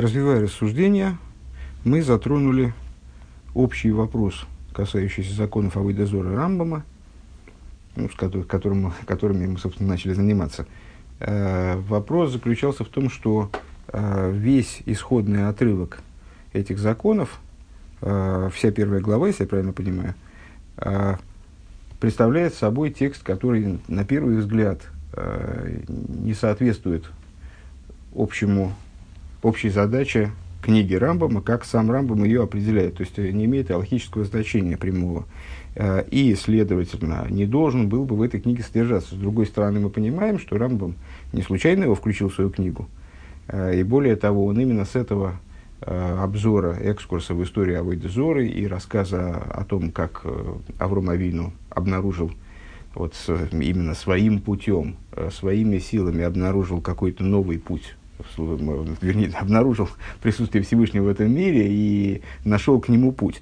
Развивая рассуждения, мы затронули общий вопрос, касающийся законов Авойдозора Рамбама, ну, с которым, которыми мы, собственно, начали заниматься. Э, вопрос заключался в том, что э, весь исходный отрывок этих законов, э, вся первая глава, если я правильно понимаю, э, представляет собой текст, который на первый взгляд э, не соответствует общему, общей задаче книги Рамбама, как сам Рамбам ее определяет, то есть э, не имеет алхического значения прямого. Э, и, следовательно, не должен был бы в этой книге содержаться. С другой стороны, мы понимаем, что Рамбам не случайно его включил в свою книгу. Э, и более того, он именно с этого обзора, экскурса в историю Авойдезоры и рассказа о том, как Авром Авину обнаружил вот именно своим путем, своими силами обнаружил какой-то новый путь вернее, обнаружил присутствие Всевышнего в этом мире и нашел к нему путь.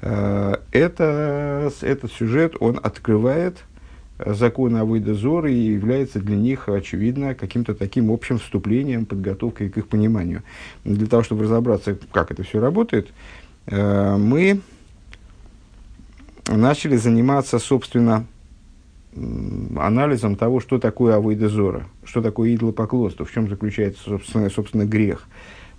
Э, это, этот сюжет, он открывает законы Авойда Зоры и является для них, очевидно, каким-то таким общим вступлением, подготовкой к их пониманию. Для того, чтобы разобраться, как это все работает, э, мы начали заниматься, собственно, анализом того, что такое авойда зора, что такое идолопоклонство, в чем заключается, собственно, собственно грех.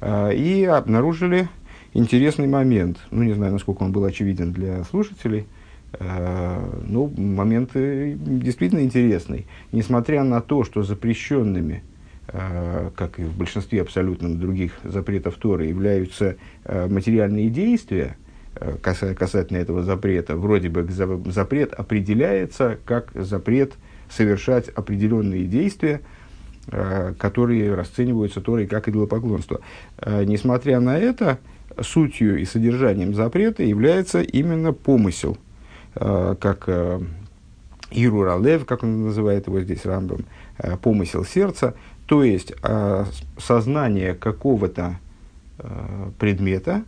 А, и обнаружили интересный момент. Ну, не знаю, насколько он был очевиден для слушателей. А, ну, момент действительно интересный. Несмотря на то, что запрещенными, а, как и в большинстве абсолютно других запретов Торы, являются материальные действия – Э, касательно этого запрета. Вроде бы запрет определяется как запрет совершать определенные действия, э, которые расцениваются Торой как идолопоклонство. Э, несмотря на это, сутью и содержанием запрета является именно помысел, как Ируралев, как он называет его здесь Рамбом, помысел сердца, то есть сознание какого-то предмета,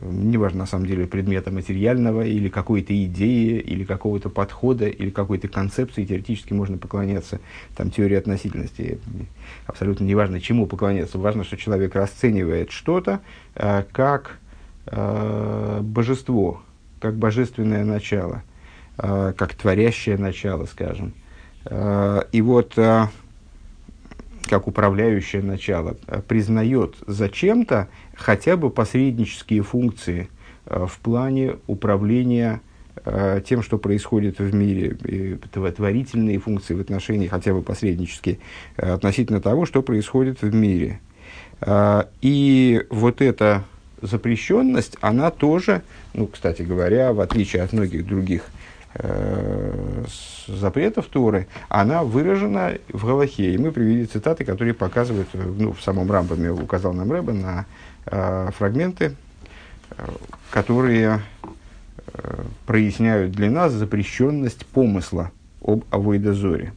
неважно на самом деле предмета материального или какой-то идеи, или какого-то подхода, или какой-то концепции, теоретически можно поклоняться там, теории относительности. Абсолютно неважно, чему поклоняться. Важно, что человек расценивает что-то э, как э, божество, как божественное начало, э, как творящее начало, скажем. Э, и вот... Как управляющее начало, э, признает зачем-то хотя бы посреднические функции э, в плане управления э, тем, что происходит в мире, творительные функции в отношении, хотя бы посреднические, относительно того, что происходит в мире. И вот эта запрещенность, она тоже, ну, кстати говоря, в отличие от многих других запретов Торы, она выражена в Галахе. И мы привели цитаты, которые показывают, э, ну, в самом Рамбаме указал нам Рэба на э, фрагменты, э, которые э, проясняют для нас запрещенность помысла об Авойдозоре.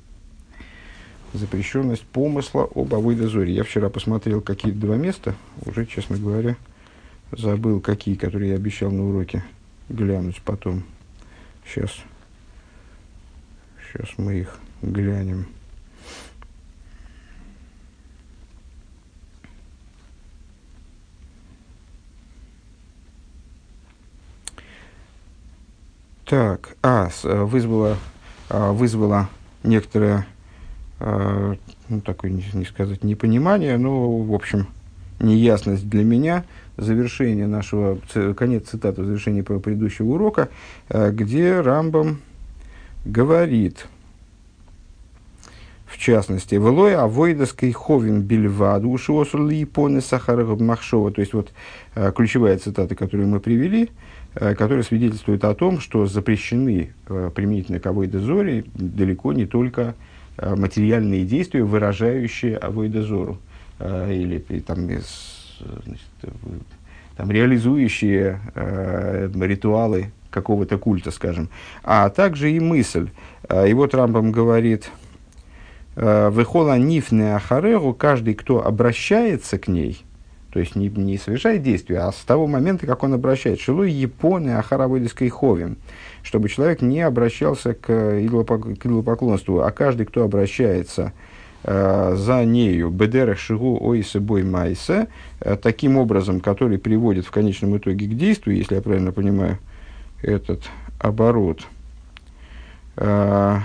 Запрещенность помысла об Авойдозоре. Я вчера посмотрел какие-то два места, уже, честно говоря, забыл какие, которые я обещал на уроке глянуть потом. Сейчас. Сейчас мы их глянем. Так, а, э, вызвала, а, вызвала некоторое, а, ну, такое, не сказать, непонимание, но, в общем, неясность для меня – завершение нашего, конец цитаты завершения предыдущего урока, э, где Рамбам говорит, в частности, «Велой авойдаской ховин бельваду ушиосур липоны сахарах махшова». То есть, вот э, ключевая цитата, которую мы привели, э, которая свидетельствует о том, что запрещены применительно к авойдозоре далеко не только материальные действия, выражающие авойдозору. Или там, значит, там, реализующие э, ритуалы какого-то культа, скажем, а также и мысль. Э, и вот Рамбам говорит, э, «Вехола нифне ахарегу» каждый, кто обращается к ней, то есть не, не совершает действия, а с того момента, как он обращается, «Шилуй японы ахараводиской ховим», чтобы человек не обращался к идолопоклонству, а каждый, кто обращается э, за нею бедерах шигу ойсе бой майсе, э, таким образом, который приводит в конечном итоге к действию, если я правильно понимаю этот оборот. Э,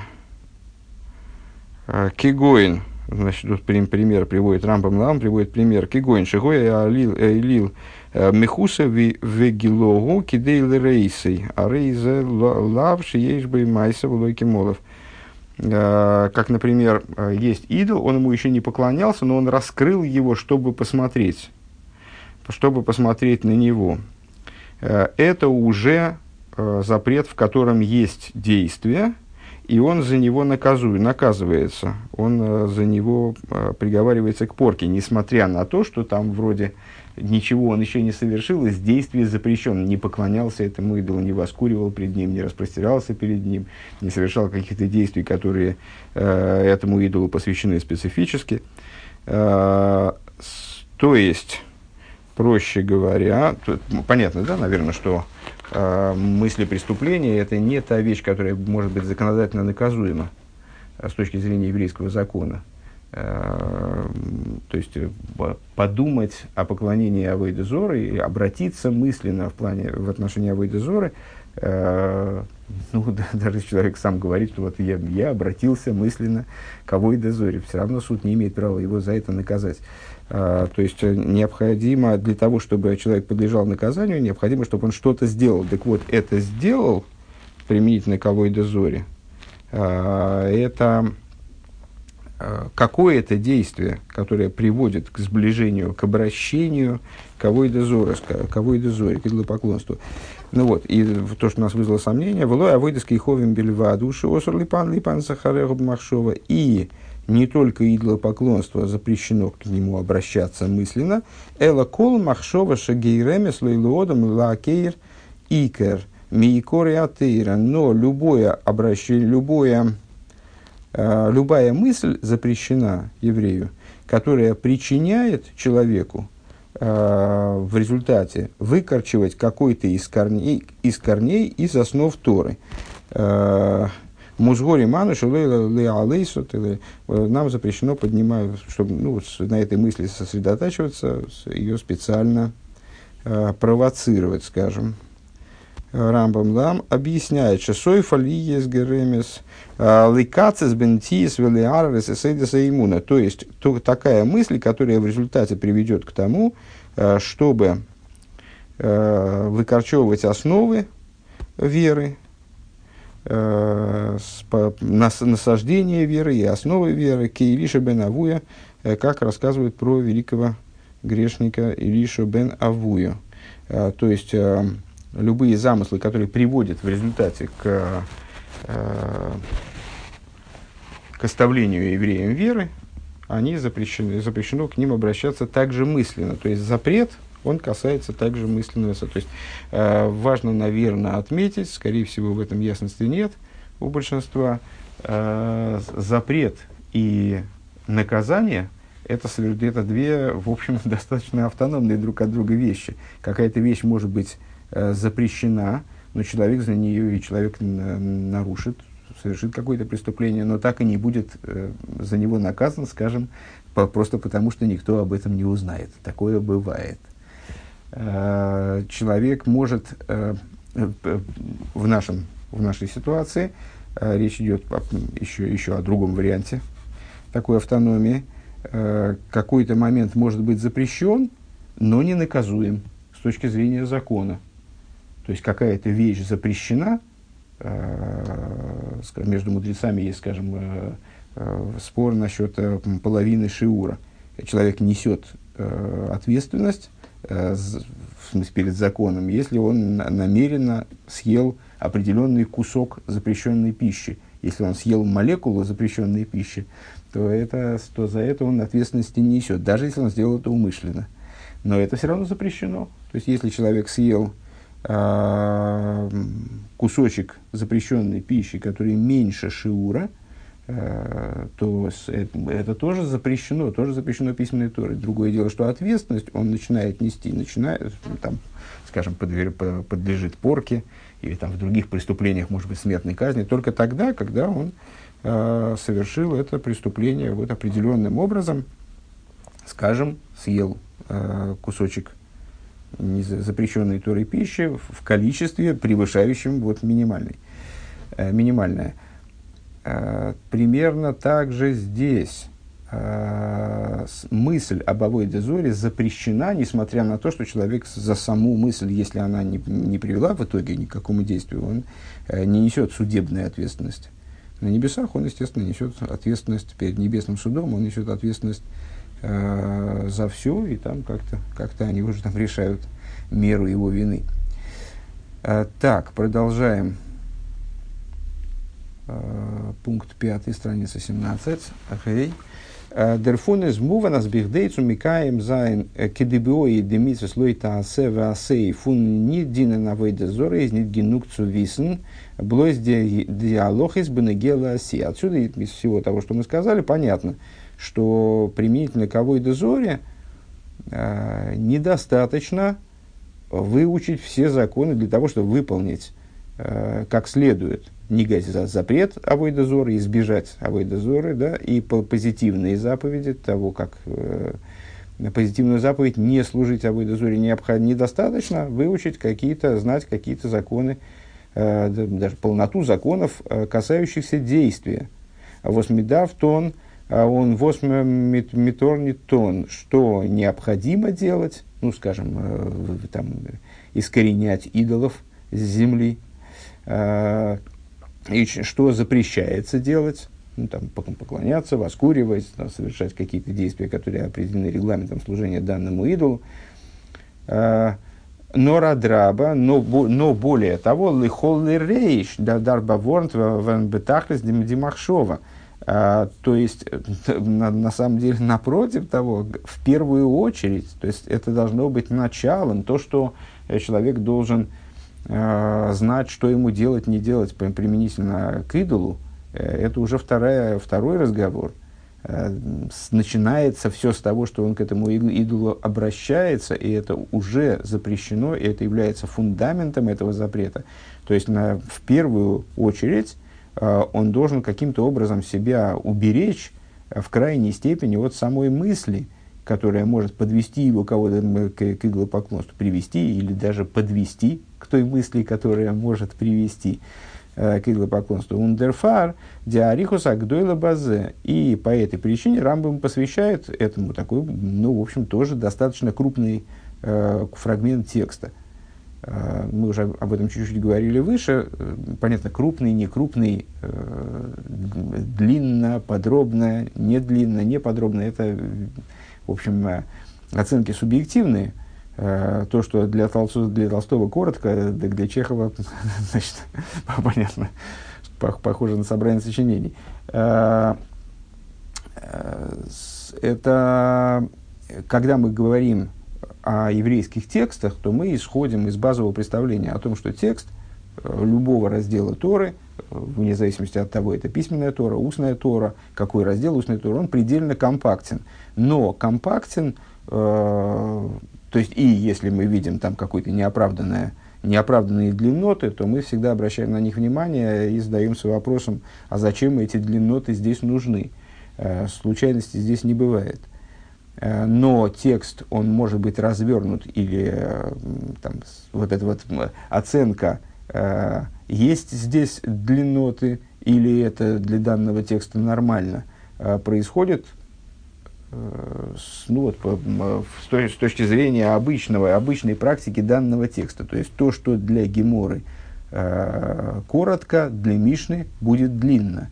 э, Кигоин, значит, тут пример приводит Рамбам Лам, приводит пример Кигоин, Шигой Алил, Элил, Мехуса вегилогу кидейл рейсей, а рейзе лав шиеш бы майса в лойке молов. Э, как, например, э, есть идол, он ему еще не поклонялся, но он раскрыл его, чтобы посмотреть, чтобы посмотреть на него. Э, это уже запрет, в котором есть действие, и он за него наказует, наказывается, он за него приговаривается к порке, несмотря на то, что там вроде ничего он еще не совершил, из действия запрещен, не поклонялся этому идолу, не воскуривал перед ним, не распростирался перед ним, не совершал каких-то действий, которые э, этому идолу посвящены специфически. Э, то есть, проще говоря, тут, понятно, да, наверное, что э, мысли преступления это не та вещь, которая может быть законодательно наказуема э, с точки зрения еврейского закона. Э, то есть э, подумать о поклонении Зоры и обратиться мысленно в, плане, в отношении Зоры, э, ну, да, даже человек сам говорит, что вот я, я обратился мысленно к Авойде Зоре, все равно суд не имеет права его за это наказать. то есть необходимо для того, чтобы человек подлежал наказанию, необходимо, чтобы он что-то сделал. Так вот, это сделал применительно к Авойде Зоре. это Э, какое-то действие, которое приводит к сближению, к обращению кого и дозора, кого и дозоре, к идолопоклонству. Ну вот, и то, что нас вызвало сомнение, «Влой авойдеский ховим бельва души осур липан липан сахареху махшова» и не только идолопоклонство запрещено к нему обращаться мысленно, «Эла кол махшова шагейремес лейлуодам лакейр икер миикори атеира», но любое обращение, любое любая мысль запрещена еврею, которая причиняет человеку э, в результате выкорчевать какой-то из корней, из корней из основ Торы. Э, Музгори мануш нам запрещено поднимать, чтобы ну, на этой мысли сосредотачиваться, ее специально провоцировать, скажем. Рамбам Лам объясняет, что сойфа лиес геремес а, ликацис бентиес велиарвес эсейдеса иммуна. То есть, то, такая мысль, которая в результате приведет к тому, а, чтобы а, выкорчевывать основы веры, насаждение веры и основы веры, Кейлиша бен Авуя, как рассказывает про великого грешника Илишу бен Авуя. То есть, любые замыслы, которые приводят в результате к, э, к оставлению евреям веры, они запрещены, запрещено к ним обращаться также мысленно. То есть запрет, он касается также мысленного. То есть э, важно, наверное, отметить, скорее всего, в этом ясности нет у большинства, э, запрет и наказание это, это две, в общем, достаточно автономные друг от друга вещи. Какая-то вещь может быть запрещена, но человек за нее и человек нарушит, совершит какое-то преступление, но так и не будет э, за него наказан, скажем, по, просто потому, что никто об этом не узнает. Такое бывает. Э, человек может э, э, в, нашем, в нашей ситуации, э, речь идет о, еще, еще о другом варианте такой автономии, э, какой-то момент может быть запрещен, но не наказуем с точки зрения закона. То есть какая-то вещь запрещена, э, между мудрецами есть, скажем, э, э, спор насчет половины шиура. Человек несет ответственность в смысле, перед законом, если он намеренно съел определенный кусок запрещенной пищи. Если он съел молекулу запрещенной пищи, то, это, то за это он ответственности не несет, даже если он сделал это умышленно. Но это все равно запрещено. То есть, если человек съел кусочек запрещенной пищи, который меньше шиура, э, то это, тоже запрещено, тоже запрещено письменной Торой. Другое дело, что ответственность он начинает нести, начинает, там, скажем, подлежит порке, или там в других преступлениях, может быть, смертной казни, только тогда, когда он э, совершил это преступление вот определенным образом, скажем, съел э, кусочек запрещенной Торой пищи в количестве, превышающем вот минимальный, э, минимальное. Э, примерно так же здесь э, мысль об авойде зоре запрещена, несмотря на то, что человек за саму мысль, если она не, не привела в итоге ни к какому действию, он не несет судебной ответственности. На небесах он, естественно, несет ответственность перед небесным судом, он несет ответственность э, за все, и там как-то как они уже там решают меру его вины. Э, так, продолжаем. Э, пункт 5, страница 17. Окей. דערפון איז מובן אז בכדי צו מקיים זיין כדבעי די מצות לא תעשה ועשה פון דיני עבודה זרה איז ניט גענוג צו וויסן блойс диалог из бенегела оси. Отсюда из всего того, что мы сказали, понятно, что применительно к авойде зоре э, недостаточно выучить все законы для того, чтобы выполнить э, как следует негать за запрет авойдозора, избежать авойдозоры, да, и по позитивные заповеди того, как э, позитивную заповедь не служить авойдозоре необходимо, недостаточно выучить какие-то, знать какие-то законы, э, даже полноту законов, э, касающихся действия. Восмедав тон, а он восмеметорни тон, что необходимо делать, ну, скажем, э, там, искоренять идолов с земли, э, и что запрещается делать, ну, там, поклоняться, воскуривать, там, совершать какие-то действия, которые определены регламентом служения данному идолу. Э, но радраба, но, но более того, лихол рейш, дарба ворнт вен бетахлес димахшова. А, то есть, на, на самом деле, напротив того, в первую очередь, то есть это должно быть началом, то, что человек должен Э, знать, что ему делать, не делать применительно к идолу, э, это уже вторая, второй разговор. Э, начинается все с того, что он к этому идолу обращается, и это уже запрещено, и это является фундаментом этого запрета. То есть, на, в первую очередь, он должен каким-то образом себя уберечь в крайней степени от самой мысли, которая может подвести его кого-то к, к идолопоклонству, привести или даже подвести к той мысли, которая может привести э, к идолопоклонству. Ундерфар диарихус агдойла базе. И по этой причине Рамбам посвящает этому такой, ну, в общем, тоже достаточно крупный э, фрагмент текста. Э, мы уже об этом чуть-чуть говорили выше. Э, понятно, крупный, не крупный, э, длинно, подробно, не длинно, не подробно. Это, в общем, оценки субъективные – то, что для, Толстого, для Толстого коротко, для Чехова, значит, понятно, похоже на собрание сочинений. Это, когда мы говорим о еврейских текстах, то мы исходим из базового представления о том, что текст любого раздела Торы, вне зависимости от того, это письменная Тора, устная Тора, какой раздел устной Торы, он предельно компактен. Но компактен то есть, и если мы видим там какой-то неоправданное, неоправданные длинноты, то мы всегда обращаем на них внимание и задаемся вопросом, а зачем эти длинноты здесь нужны? Э, случайности здесь не бывает. Э, но текст, он может быть развернут, или э, там, вот эта вот оценка, есть здесь длинноты, или это для данного текста нормально, происходит Э, ну, вот, по, с, той, с точки зрения обычного, обычной практики данного текста. То есть то, что для Геморы э, коротко, для Мишны будет длинно.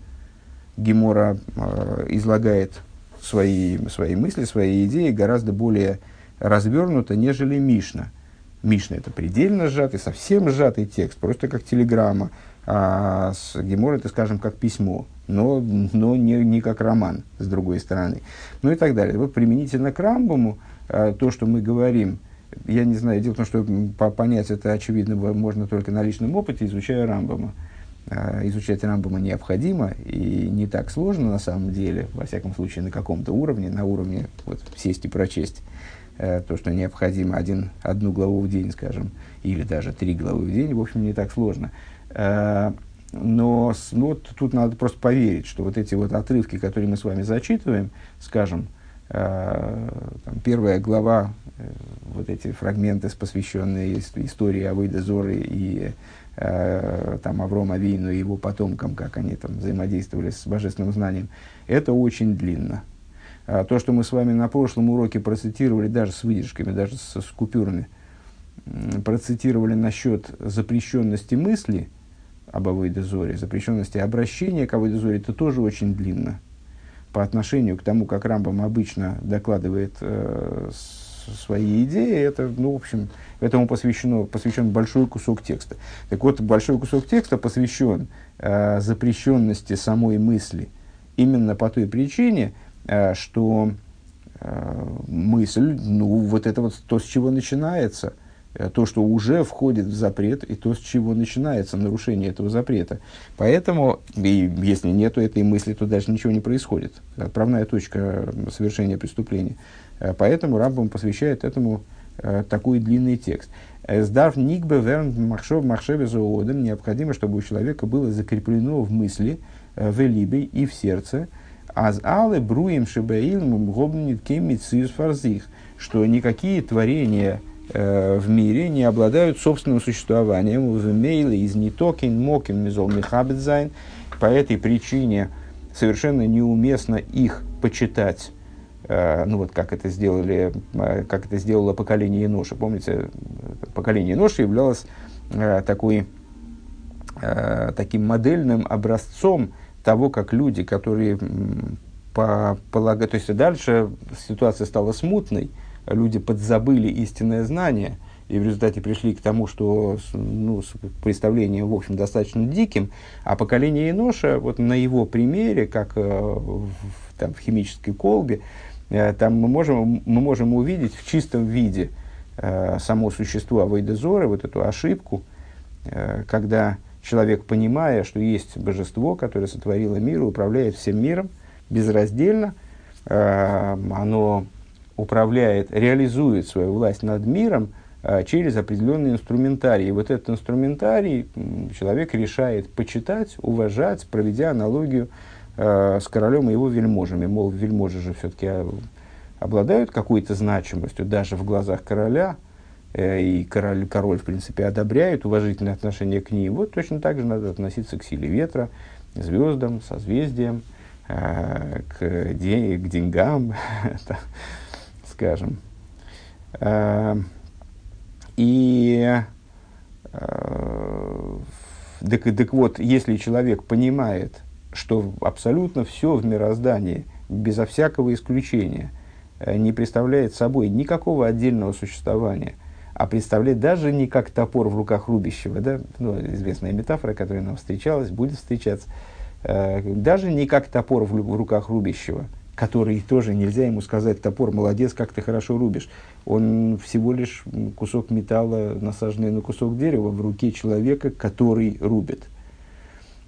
Гемора э, излагает свои, свои мысли, свои идеи гораздо более развернуто, нежели Мишна. Мишна это предельно сжатый, совсем сжатый текст, просто как телеграмма. А с Гемор это, скажем, как письмо но, но не, не как роман, с другой стороны. Ну и так далее. Вот применительно к Рамбаму, э, то, что мы говорим, я не знаю, дело в том, что по, понять это, очевидно, можно только на личном опыте, изучая Рамбама. Э, изучать Рамбама необходимо и не так сложно на самом деле, во всяком случае, на каком-то уровне, на уровне вот, сесть и прочесть э, то, что необходимо один, одну главу в день, скажем, или даже три главы в день, в общем, не так сложно. Э, Но ну, вот тут надо просто поверить, что вот эти вот отрывки, которые мы с вами зачитываем, скажем, э, там, первая глава, вот эти фрагменты, посвященные истории Авойда Зоры и э, там, Авром Авину и его потомкам, как они там взаимодействовали с божественным знанием, это очень длинно. А то, что мы с вами на прошлом уроке процитировали, даже с выдержками, даже с, с купюрами, процитировали насчет запрещенности мысли – об Авойдезоре, запрещенности обращения к Авойдезоре, это тоже очень длинно. По отношению к тому, как Рамбам обычно докладывает э, свои идеи, это, ну, в общем, этому посвящено, посвящен большой кусок текста. Так вот, большой кусок текста посвящен э, запрещенности самой мысли именно по той причине, э, что э, мысль, ну, вот это вот то, с чего начинается – Э, то, что уже входит в запрет, и то, с чего начинается нарушение этого запрета. Поэтому, и если нет этой мысли, то дальше ничего не происходит. Отправная точка совершения преступления. Э, поэтому Рамбам посвящает этому э, такой длинный текст. Сдав никбе верн махшеве зоодом, необходимо, чтобы у человека было закреплено в мысли, в либе и в сердце, אז אלע ברואים שבעולם האבן ניט קיין מציאות פאר זיך, что никакие творения, Э, в мире не обладают собственным существованием. במילא איז ניטא קיין מקום מ'זאל מכבד זיין. По этой причине совершенно неуместно их почитать. Э, ну вот как это сделали, э, как это сделало поколение Еноша. Помните, поколение Еноша являлось такой, таким модельным образцом того, как люди, которые по, полагают, то есть дальше ситуация стала смутной, люди подзабыли истинное знание и в результате пришли к тому, что ну, с представлением, в общем, достаточно диким, а поколение Еноша, вот на его примере, как э, в, там, в химической колбе, э, там мы можем, мы можем увидеть в чистом виде э, само существо Авойдезора, вот эту ошибку, э, когда человек, понимая, что есть божество, которое сотворило мир и управляет всем миром безраздельно, э, оно управляет, реализует свою власть над миром через определенный инструментарий. И вот этот инструментарий человек решает почитать, уважать, проведя аналогию с королем и его вельможами. Мол, вельможи же все-таки обладают какой-то значимостью даже в глазах короля, э, и король, король, в принципе, одобряет уважительное отношение к ним. Вот точно так же надо относиться к силе ветра, звездам, созвездиям, э, к, день, к деньгам, скажем. Э, и э, так, так вот, если человек понимает, что абсолютно все в мироздании, безо всякого исключения, э, не представляет собой никакого отдельного существования, а представляет даже не как топор в руках рубящего, да, ну, известная метафора, которая нам встречалась, будет встречаться, даже не как топор в руках рубящего – который тоже нельзя ему сказать, топор, молодец, как ты хорошо рубишь. Он всего лишь кусок металла, насаженный на кусок дерева в руке человека, который рубит.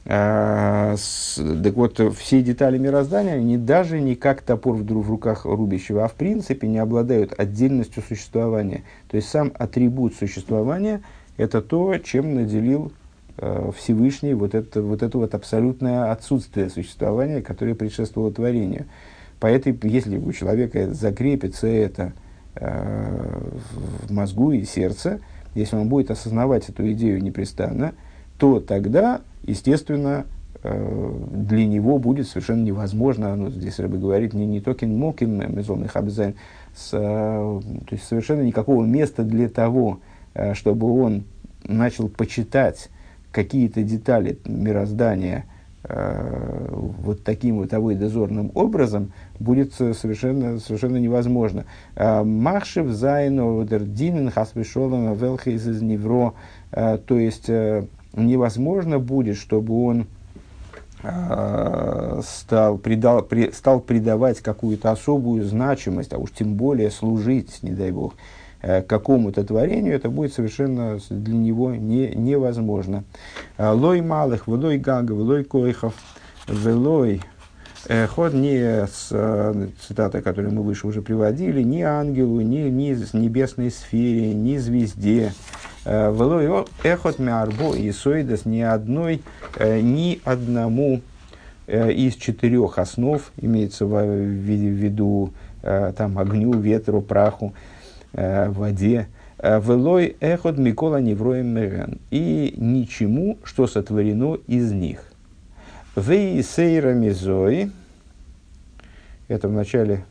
А, с, так вот, все детали мироздания, они даже не как топор в, в руках рубящего, а в принципе не обладают отдельностью существования. То есть сам атрибут существования – это то, чем наделил э, Всевышний вот это, вот это вот абсолютное отсутствие существования, которое предшествовало творению. По этой, если у человека закрепится это э, в мозгу и сердце, если он будет осознавать эту идею непрестанно, то тогда, естественно, э, для него будет совершенно невозможно, ну, здесь Ребе говорит, не, ניטא קיין מקום מ'זאל מכבד זיין, с, э, то есть совершенно никакого места для того, э, чтобы он начал почитать какие-то детали мироздания, Э, вот таким вот авойдозорным образом будет совершенно, совершенно невозможно. Э, Махшев зайну дердинен хасвишолом велхейз из невро. Э, то есть невозможно будет, чтобы он стал, придал, при, стал придавать какую-то особую значимость, а уж тем более служить, не дай бог, Э, какому-то творению, это будет совершенно для него не, невозможно. Э, лой малых, влой гага, влой койхов, влой э, ход не с цитата, которую мы выше уже приводили, ни ангелу, ни, ни небесной сфере, ни звезде, Велой эхот мярбо и соидас ни одной, ни одному из четырех основ, имеется в виду там, огню, ветру, праху, воде, Велой эхот микола невроем меген. И ничему, что сотворено из них. Вейсейра мизой. Это в начале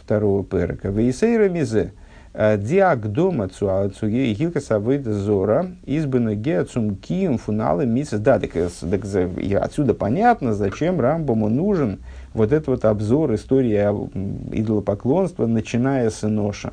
второго перека. Вейсейра мизе. Диак дома цуалцуге гилка савыда зора избана геацум кием фуналы мисс. Да, так, так, отсюда понятно, зачем Рамбаму нужен вот этот вот обзор истории идолопоклонства, начиная с Иноша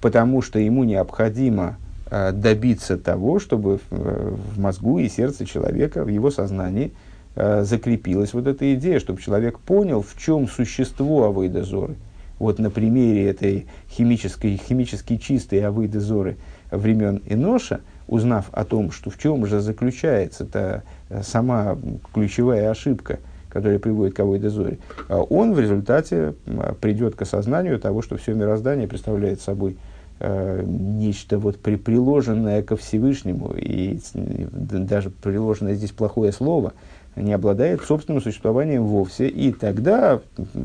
потому что ему необходимо э, добиться того, чтобы э, в мозгу и сердце человека, в его сознании э, закрепилась вот эта идея, чтобы человек понял, в чем существо авойдозоры. Вот на примере этой химической, химически чистой авойдозоры времен Иноша, узнав о том, что в чем же заключается та сама ключевая ошибка, которая приводит к авойдозоре, он в результате придет к осознанию того, что все мироздание представляет собой э, нечто вот при, приложенное ко Всевышнему, и даже приложенное здесь плохое слово, не обладает собственным существованием вовсе, и тогда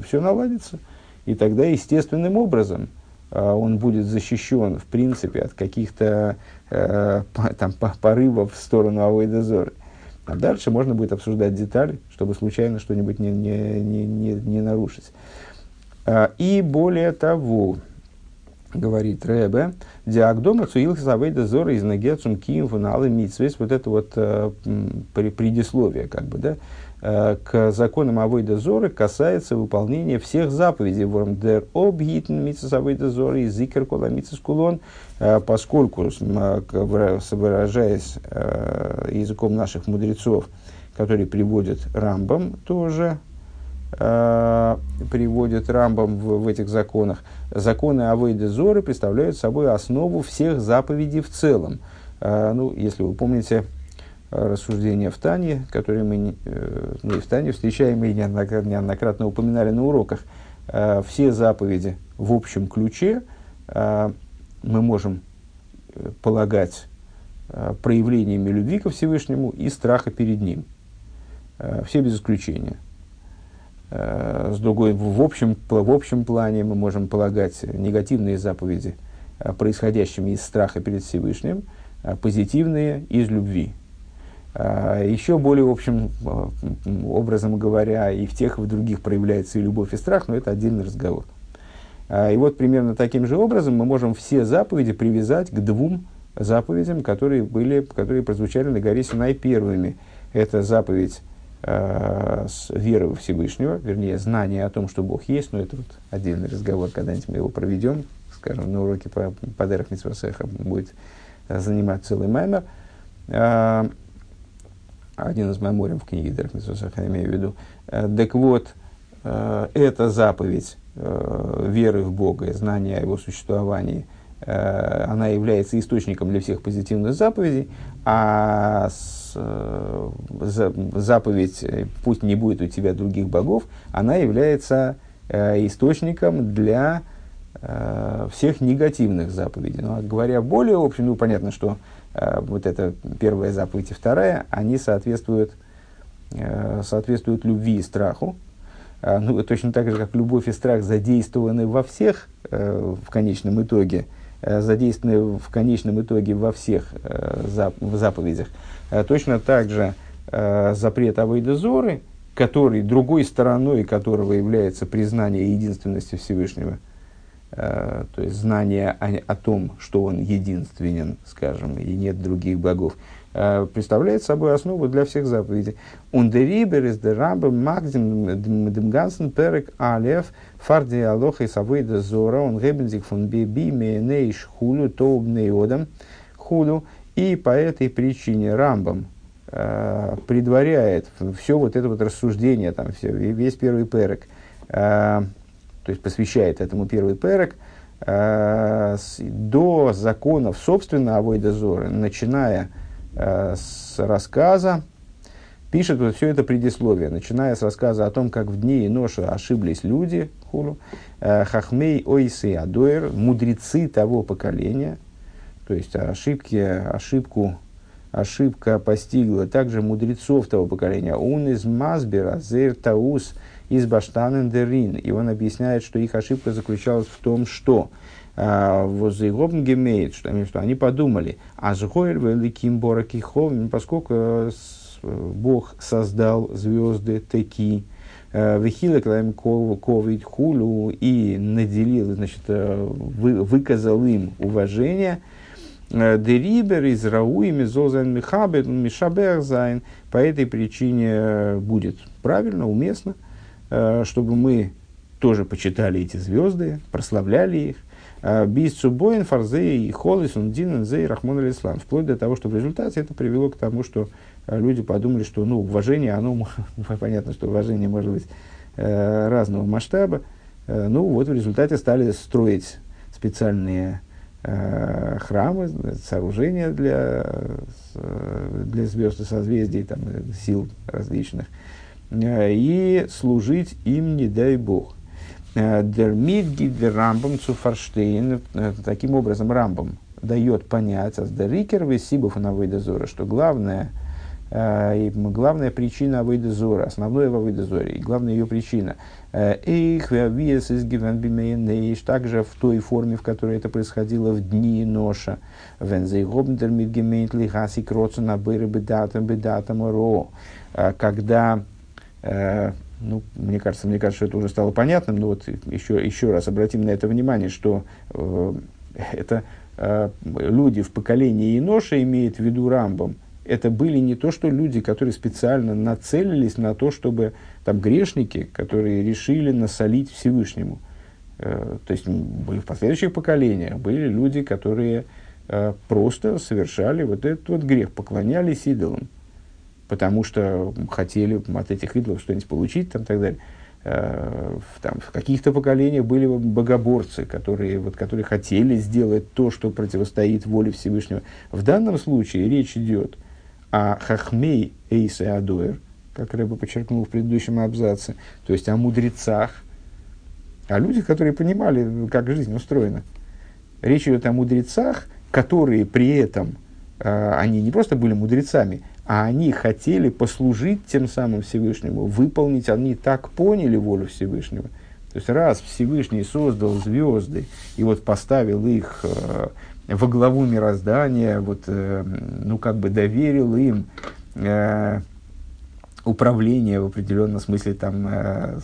все наладится, и тогда естественным образом э, он будет защищен, в принципе, от каких-то э, там, порывов в сторону Авойдозоры. А дальше можно будет обсуждать детали, чтобы случайно что-нибудь не, не, не, не, не нарушить. А, и более того, говорит Рэбе, диагдома цуил хазавейда зора из нагецум киим фуналы вот это вот э, предисловие, как бы, да, к законам Авойда Зоры касается выполнения всех заповедей. Ворм дер обгитн митсас Авойда Зоры и зикер кола кулон, э, поскольку, выражаясь э, языком наших мудрецов, который приводит Рамбам тоже, э, приводит Рамбам в, в этих законах, законы Авейды Зоры представляют собой основу всех заповедей в целом. Э, ну, если вы помните рассуждения в Тане, которые мы э, и в Тане встречаем и неоднократно, неоднократно упоминали на уроках, э, все заповеди в общем ключе э, мы можем э, полагать проявлениями любви ко Всевышнему и страха перед Ним. Все без исключения. С другой, в общем, в общем плане мы можем полагать негативные заповеди происходящими из страха перед Всевышним, позитивные из любви. А, Еще более общим образом говоря, и в тех, и в других проявляется и любовь, и страх, но это отдельный разговор. А, и вот примерно таким же образом мы можем все заповеди привязать к двум заповедям, которые, были, которые прозвучали на горе Синай первыми. Это заповедь э, с веры во Всевышнего, вернее, знание о том, что Бог есть, но это вот отдельный разговор, когда-нибудь мы его проведем, скажем, на уроке по Падерах Митсвасеха будет занимать целый маймер. Один из мемориев в книге Дерах Митсвасеха, я имею в виду. Э, так вот, э, эта заповедь э, веры в Бога, знания о Его существовании – она является источником для всех позитивных заповедей, а заповедь «пусть не будет у тебя других богов», она является источником для всех негативных заповедей. Но говоря более общем, ну понятно, что вот эта первая заповедь и вторая, они соответствуют, соответствуют любви и страху, ну, точно так же, как любовь и страх задействованы во всех, в конечном итоге, Э, задействованы в конечном итоге во всех э, заповедях. Э, точно так же запрет Авойдозоры, который, другой стороной которого является признание единственности Всевышнего, то есть знание о, о том, что он единственен, скажем, и нет других богов, представляет собой основу для всех заповедей. Ундерибер из дераба магдим демгансен перек алев фарди алоха и савойда зора он гебензик фон биби мейнейш хулю тоубнеодам хулю. И по этой причине Рамбам э, предваряет все вот это вот рассуждение, там, все, весь первый перек, э, то есть посвящает этому первый перек, э, до законов, собственно, Авойда Зоры, начиная э, с рассказа пишет вот все это предисловие, начиная с рассказа о том, как в дни Иноша ошиблись люди, хулу, э, хахмей ойсы адоэр, мудрецы того поколения, то есть ошибки, ошибку, ошибка постигла также мудрецов того поколения. Он из Мазбера, Зер Таус, из Баштанен Дерин. И он объясняет, что их ошибка заключалась в том, что возыгобн гемейт, что, что они подумали, а згоэль великим боракихов, поскольку э, Бог создал звезды такие, э, Вехилеклаем ковид хулу и наделил, значит, э, вы, выказал им уважение. Дерибер из Рауи Зозен Михабер Мишабер Зайн. По этой причине будет правильно, уместно, чтобы мы тоже почитали эти звезды, прославляли их, Бис Цубоин, Фарзей, Холис, Ундин, Зей, Рахмон Алислам. Вплоть до того, что в результате это привело к тому, что э, люди подумали, что ну, уважение, оно, понятно, что уважение может быть э, разного масштаба. Э, ну вот в результате стали строить специальные э, храмы, сооружения для, для звезд и созвездий, там, сил различных, и служить им, не дай Бог. Дермит гидер Рамбам Цуфарштейн. Таким образом, Рамбам дает понять, а Дерикер Весибов на Выдозора, что главное, и главная причина Авойдозора, основное в Авойдозоре, и главная ее причина, виавиес из также в той форме, в которой это происходило в дни Ноша, когда ну, мне кажется, мне кажется, это уже стало понятным, но вот еще, еще раз обратим на это внимание, что э, это э, люди в поколении Иноша, имеет в виду Рамбом, это были не то, что люди, которые специально нацелились на то, чтобы там грешники, которые решили насолить Всевышнему. Э, то есть были в последующих поколениях были люди, которые э, просто совершали вот этот вот грех, поклонялись идолам потому что хотели от этих идолов что-нибудь получить там, и так далее. Э, в, там, в каких-то поколениях были богоборцы, которые, вот, которые хотели сделать то, что противостоит воле Всевышнего. В данном случае речь идет о хахмей эйсе адуэр, как Рэба подчеркнул в предыдущем абзаце, то есть о мудрецах, о людях, которые понимали, как жизнь устроена. Речь идет о мудрецах, которые при этом, э, они не просто были мудрецами, а они хотели послужить тем самым Всевышнему, выполнить, они так поняли волю Всевышнего. То есть раз Всевышний создал звезды и вот поставил их э, во главу мироздания, вот, э, ну как бы доверил им э, управление в определенном смысле там, э,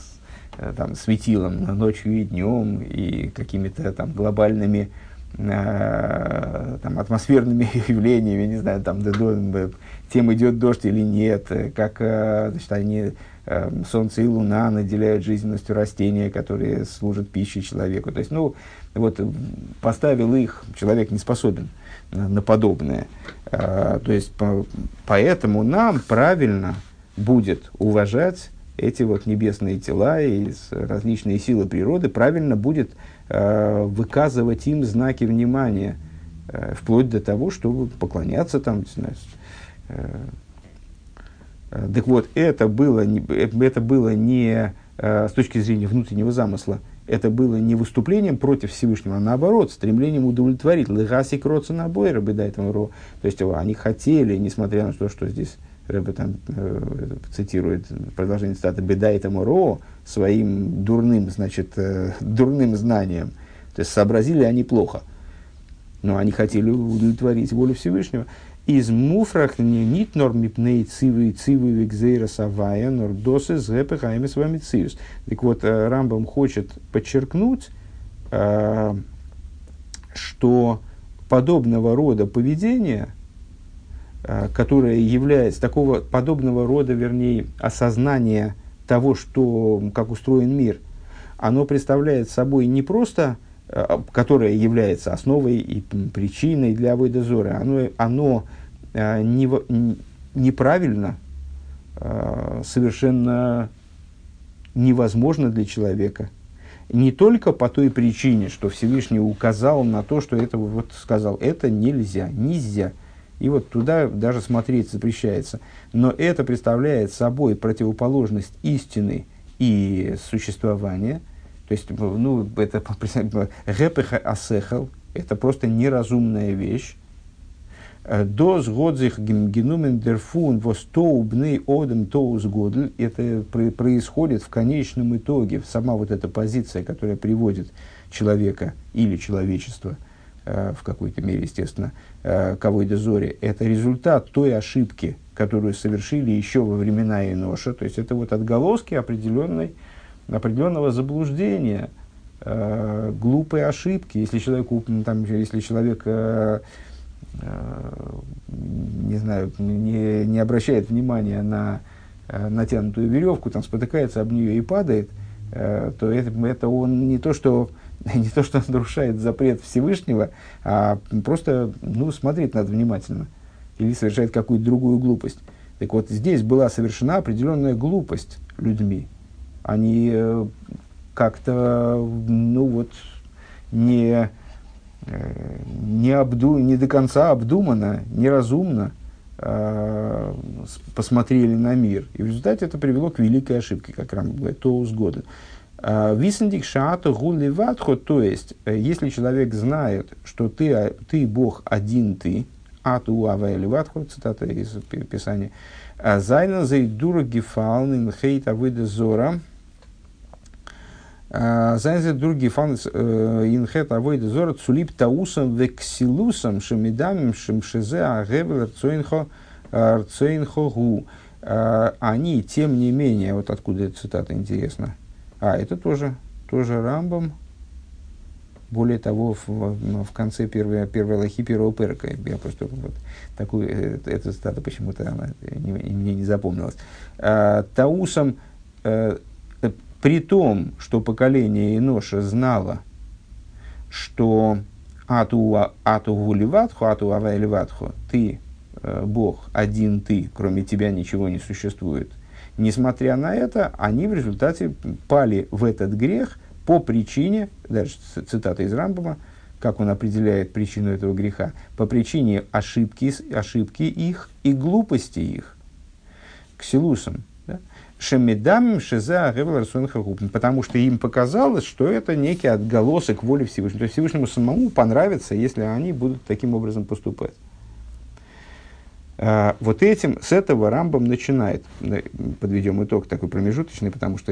э, там светилом ночью и днем и какими-то там глобальными э, там, атмосферными явлениями, не знаю, там, тем идет дождь или нет, э, как э, значит, они, э, солнце и луна наделяют жизненностью растения, которые служат пищей человеку. То есть, ну, вот поставил их, человек не способен на подобное. То есть, по, поэтому нам правильно будет уважать эти вот небесные тела и различные силы природы, правильно будет выказывать им знаки внимания, вплоть до того, чтобы поклоняться там, не знаю, так вот, это было, э, это было не с точки зрения внутреннего замысла, это было не выступлением против Всевышнего, а наоборот, стремлением удовлетворить. Лыгаси кроца на бой, там ро. То есть они хотели, несмотря на то, что здесь Рэбе там э, цитирует продолжение цитаты «беда этому ро» своим дурным, значит, э, дурным знанием. То есть сообразили они плохо. Но они хотели удовлетворить волю Всевышнего из муфрах не нит норм мипней цивы цивы векзейра савая нордосы згэпы хайми с вами циус. Так вот, э, Рамбам хочет подчеркнуть, э, что подобного рода поведение, э, которое является такого подобного рода, вернее, осознание того, что, как устроен мир, оно представляет собой не просто которое является основой и причиной для авойдозора, оно, оно неправильно, э, совершенно невозможно для человека. Не только по той причине, что Всевышний указал на то, что это вот сказал, это нельзя, нельзя. И вот туда даже смотреть запрещается. Но это представляет собой противоположность истины и существования – то есть, ну, это гэпеха асехал, это просто неразумная вещь. Доз годзих генумен дерфун востоубный одем тоус годль. Это происходит в конечном итоге, сама вот эта позиция, которая приводит человека или человечество, э, в какой-то мере, естественно, э, кого и зори, это результат той ошибки, которую совершили еще во времена Иноша. То есть это вот отголоски определенной, определенного заблуждения, э, глупой ошибки. Если человек, там, если человек не знаю, не, не обращает внимания на э, натянутую веревку, там спотыкается об нее и падает, э, то это, это он не то, что не то, что нарушает запрет Всевышнего, а просто ну, смотреть надо внимательно или совершает какую-то другую глупость. Так вот, здесь была совершена определенная глупость людьми. Они э, как-то, ну вот, не, э, не, обду, не до конца обдуманно, неразумно э, посмотрели на мир. И в результате это привело к великой ошибке, как Рам говорит, то узгода. Э, Висендик шаату гулливатхо, то есть, э, если человек знает, что ты, ты Бог один ты, Ату Авайли Ватху, цитата из Писания. «А Зайна зайдура гефалн хейт авыда зора. «А Зайна зайдура гефалн инхет авыда зора цулип таусом вексилусом шемидамим шемшезе агевел рцоинхо рцоинхо гу. «А они, тем не менее, вот откуда эта цитата интересна. А, это тоже, тоже Рамбом, более того, в, в конце первой, первой лохи первого перка, я просто вот такую, э, эту цитату почему-то она не, мне не запомнилась. А, Таусом, а, при том, что поколение Иноша знало, что Ату, ату гуливатху, Ату авайливатху, ты, э, Бог, один ты, кроме тебя ничего не существует. Несмотря на это, они в результате пали в этот грех – по причине, даже цитата из Рамбома, как он определяет причину этого греха, по причине ошибки, ошибки их и глупости их. Ксилусом. Да? Шемедам шеза потому что им показалось, что это некий отголосок воли Всевышнего. То есть Всевышнему самому понравится, если они будут таким образом поступать. А, вот этим, с этого Рамбом начинает, подведем итог такой промежуточный, потому что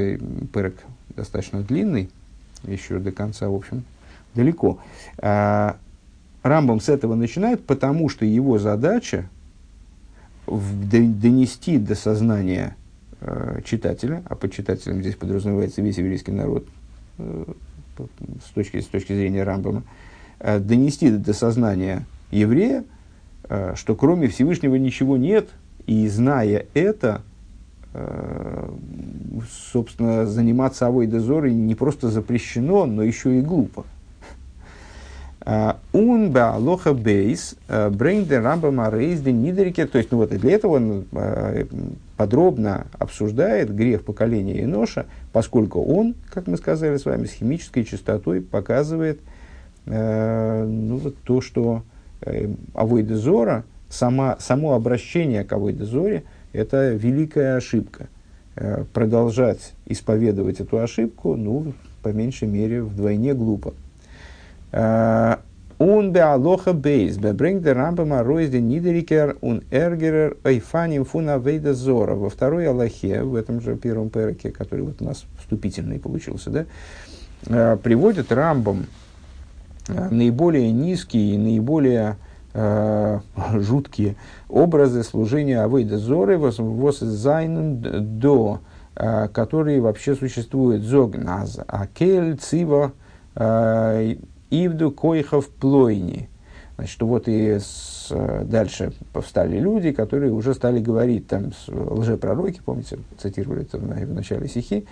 перек достаточно длинный, еще до конца, в общем, далеко. А, Рамбам с этого начинает, потому что его задача донести до сознания э, читателя, а под читателем здесь подразумевается весь еврейский народ э, с, точки, с точки зрения Рамбама, э, донести до сознания еврея, что кроме Всевышнего ничего нет, и зная это, собственно, заниматься авой дозорой не просто запрещено, но еще и глупо. Он лоха бейс брейнде рамбама рейзде нидерике. То есть, ну вот для этого он э, подробно обсуждает грех поколения Иноша, поскольку он, как мы сказали с вами, с химической частотой показывает э, ну, вот то, что э, авойдезора, сама, само обращение к авойдезоре – это великая ошибка. Э, продолжать исповедовать эту ошибку, ну, по меньшей мере, вдвойне глупо. Он бе алоха бейс, бе бринг де рамбама ройзде нидерикер он эргерер айфаним фуна вейда зора. Во второй аллахе, в этом же первом переке, который вот у нас вступительный получился, да, э, приводит рамбам э, наиболее низкие, наиболее э, жуткие образы служения Авейда Зоры Зайнен до, э, которые вообще существуют Зогназ, Акель, Цива, э, Ивду, Койхов, Плойни. Значит, вот и с, дальше повстали люди, которые уже стали говорить, там, лжепророки, помните, цитировали это в начале стихи,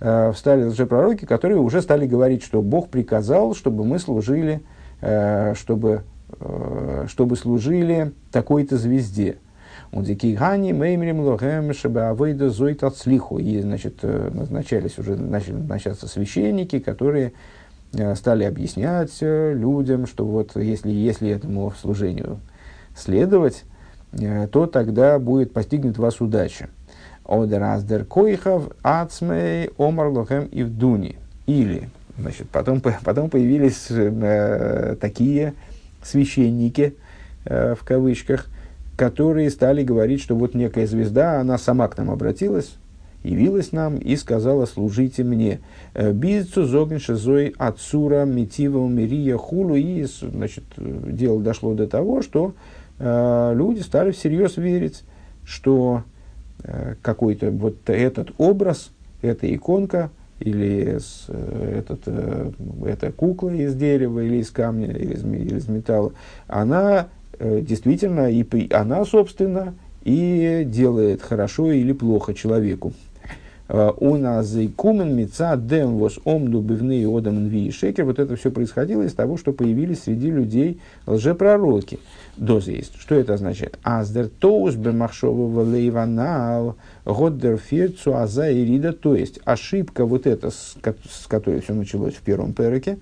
э, встали лжепророки, которые уже стали говорить, что Бог приказал, чтобы мы служили, э, чтобы Э, чтобы служили такой-то звезде. Он дикигани меймрим лохем чтобы авейда зойт отслиху. И, значит, э, назначались уже, начали назначаться священники, которые э, стали объяснять людям, что вот если, если этому служению следовать, то тогда будет постигнет вас удача. Одераздер койхав ацмей омар лохем и в дуни. Или Значит, потом, потом появились э, такие священники, э, в кавычках, которые стали говорить, что вот некая звезда, она сама к нам обратилась, явилась нам и сказала, служите мне. Э, Бизцу зогнша зой отцура митива мирия хулу. И, значит, дело дошло до того, что э, люди стали всерьез верить, что э, какой-то вот этот образ, эта иконка, или с, этот, эта кукла из дерева, или из камня, или из, или из металла, она действительно, и, она, собственно, и делает хорошо или плохо человеку. У нас кумен мица дем вос омду бивны одам нви шекер. Вот это все происходило из того, что появились среди людей лжепророки. Доза есть. Что это означает? Аздер тоус бемахшова лейванал годдер фирцу аза и рида. То есть ошибка вот эта, с, с которой все началось в первом переке,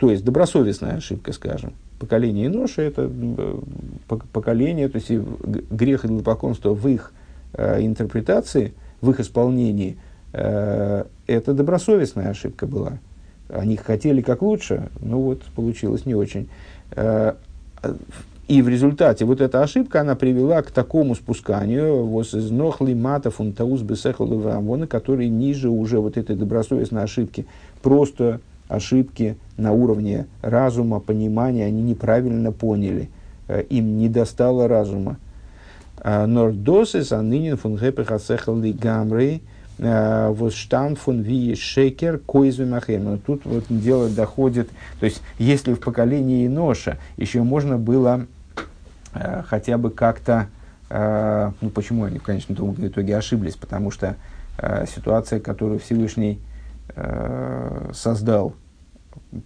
то есть добросовестная ошибка, скажем, поколение Иноша, это поколение, то есть грех и глупоконство в их э, интерпретации – в их исполнении, э, это добросовестная ошибка была. Они хотели как лучше, но вот получилось не очень. Э, и в результате вот эта ошибка, она привела к такому спусканию, вот из нохли мата фунтаус бесехал который ниже уже вот этой добросовестной ошибки, просто ошибки на уровне разума, понимания, они неправильно поняли, э, им не достало разума. Нордосис, а ныне фун гэпехасехал ли гамрей, вот штам фун ви шекер койзвимахем. Но тут вот дело доходит, то есть если в поколении Ноша еще можно было э, хотя бы как-то, ну почему они в конечном итоге ошиблись, потому что ситуация, которую Всевышний создал,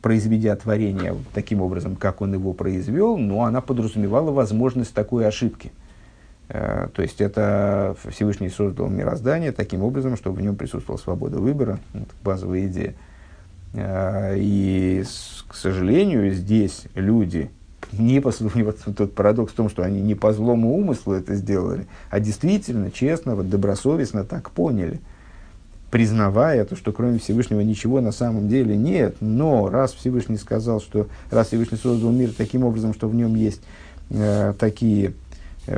произведя творение таким образом, как он его произвел, но она подразумевала возможность такой ошибки. Э, то есть это Всевышний создал мироздание таким образом, чтобы в нем присутствовала свобода выбора, это базовая идея. Э, и, к сожалению, здесь люди, не по, тот парадокс в том, что они не по злому умыслу это сделали, а действительно, честно, вот, добросовестно так поняли, признавая то, что кроме Всевышнего ничего на самом деле нет, но раз Всевышний сказал, что раз Всевышний создал мир таким образом, что в нем есть э, такие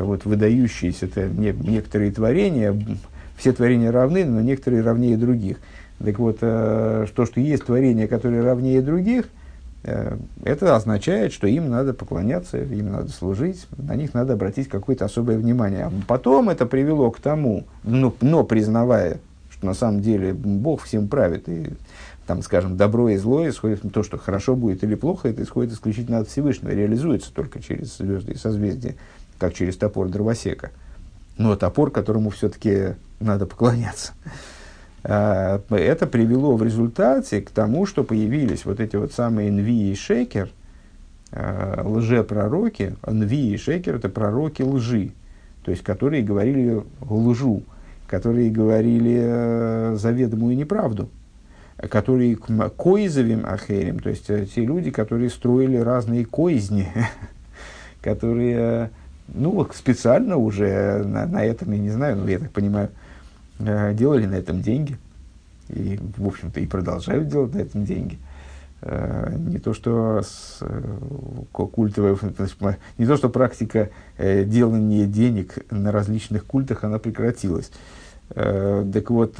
вот, выдающиеся это не, некоторые творения, все творения равны, но некоторые равнее других. Так вот, э, то, что есть творения, которые равнее других, э, это означает, что им надо поклоняться, им надо служить, на них надо обратить какое-то особое внимание. А потом это привело к тому, но, но признавая, что на самом деле Бог всем правит, и там, скажем, добро и зло исходит, то, что хорошо будет или плохо, это исходит исключительно от Всевышнего, реализуется только через звезды и созвездия как через топор дровосека. Но топор, которому все-таки надо поклоняться. А, это привело в результате к тому, что появились вот эти вот самые Нви и Шекер, а, лжепророки. Нви и Шекер – это пророки лжи, то есть которые говорили лжу, которые говорили э, заведомую неправду, которые коизовим ахерим, то есть э, те люди, которые строили разные коизни, которые ну, специально уже на, на этом, я не знаю, ну, я так понимаю, э, делали на этом деньги. И, в общем-то, и продолжают делать на этом деньги. Э, не то, что с, э, культовая, не то, что практика делания денег на различных культах, она прекратилась. Так вот,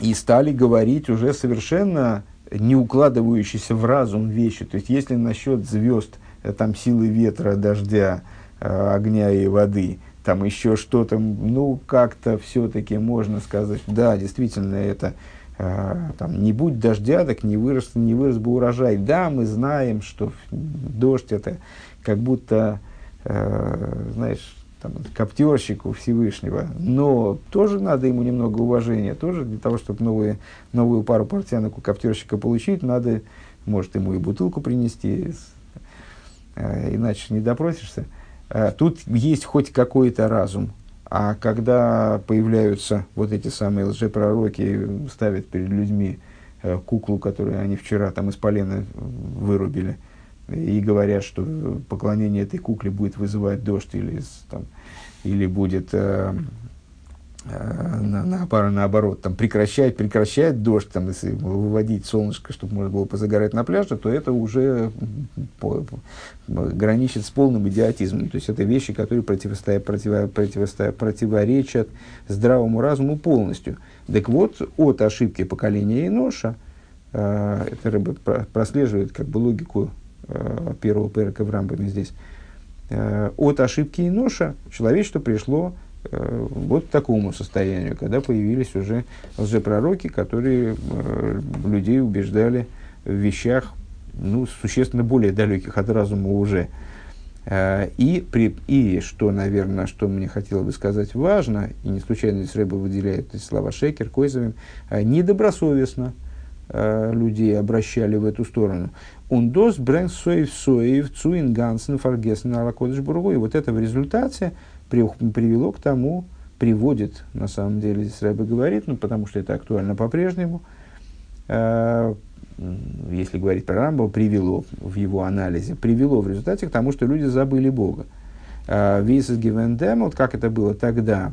и стали говорить уже совершенно не укладывающиеся в разум вещи. То есть, если насчет звезд, там силы ветра, дождя, огня и воды, там еще что-то, ну, как-то все-таки можно сказать, да, действительно, это э, там, не будь дождя, так не вырос, не вырос бы урожай. Да, мы знаем, что дождь это как будто, э, знаешь, там, коптерщик у Всевышнего, но тоже надо ему немного уважения, тоже для того, чтобы новые, новую пару портянок у коптерщика получить, надо, может, ему и бутылку принести, э, иначе не допросишься. Э, тут есть хоть какой-то разум. А когда появляются вот эти самые лжепророки, ставят перед людьми э, куклу, которую они вчера там из полена вырубили, и говорят, что поклонение этой кукле будет вызывать дождь или, там, или будет э, Э, на, на, наоборот, там, прекращать, прекращать дождь, там, если выводить солнышко, чтобы можно было позагорать на пляже, то это уже по, по, граничит с полным идиотизмом. То есть это вещи, которые противостоят, противо, противостоят, противоречат здравому разуму полностью. Так вот, от ошибки поколения Иноша, э, это рыба прослеживает как бы логику э, первого перка в Рамбаме здесь, э, от ошибки Иноша человечество пришло вот к такому состоянию, когда появились уже лжепророки, которые э, людей убеждали в вещах, ну, существенно более далеких от разума уже. Э, и, при, и что, наверное, что мне хотелось бы сказать важно, и не случайно здесь Рэба выделяет эти слова Шекер, Койзовым, недобросовестно людей обращали в эту сторону. Ундос брэнг соев соев цуин гансен фаргесен алакодыш бургу. И вот это в результате привело к тому, приводит, на самом деле, здесь Рэбе говорит, ну, потому что это актуально по-прежнему, э, если говорить про Рамбова, привело в его анализе, привело в результате к тому, что люди забыли Бога. Висес гивендем, вот как это было тогда,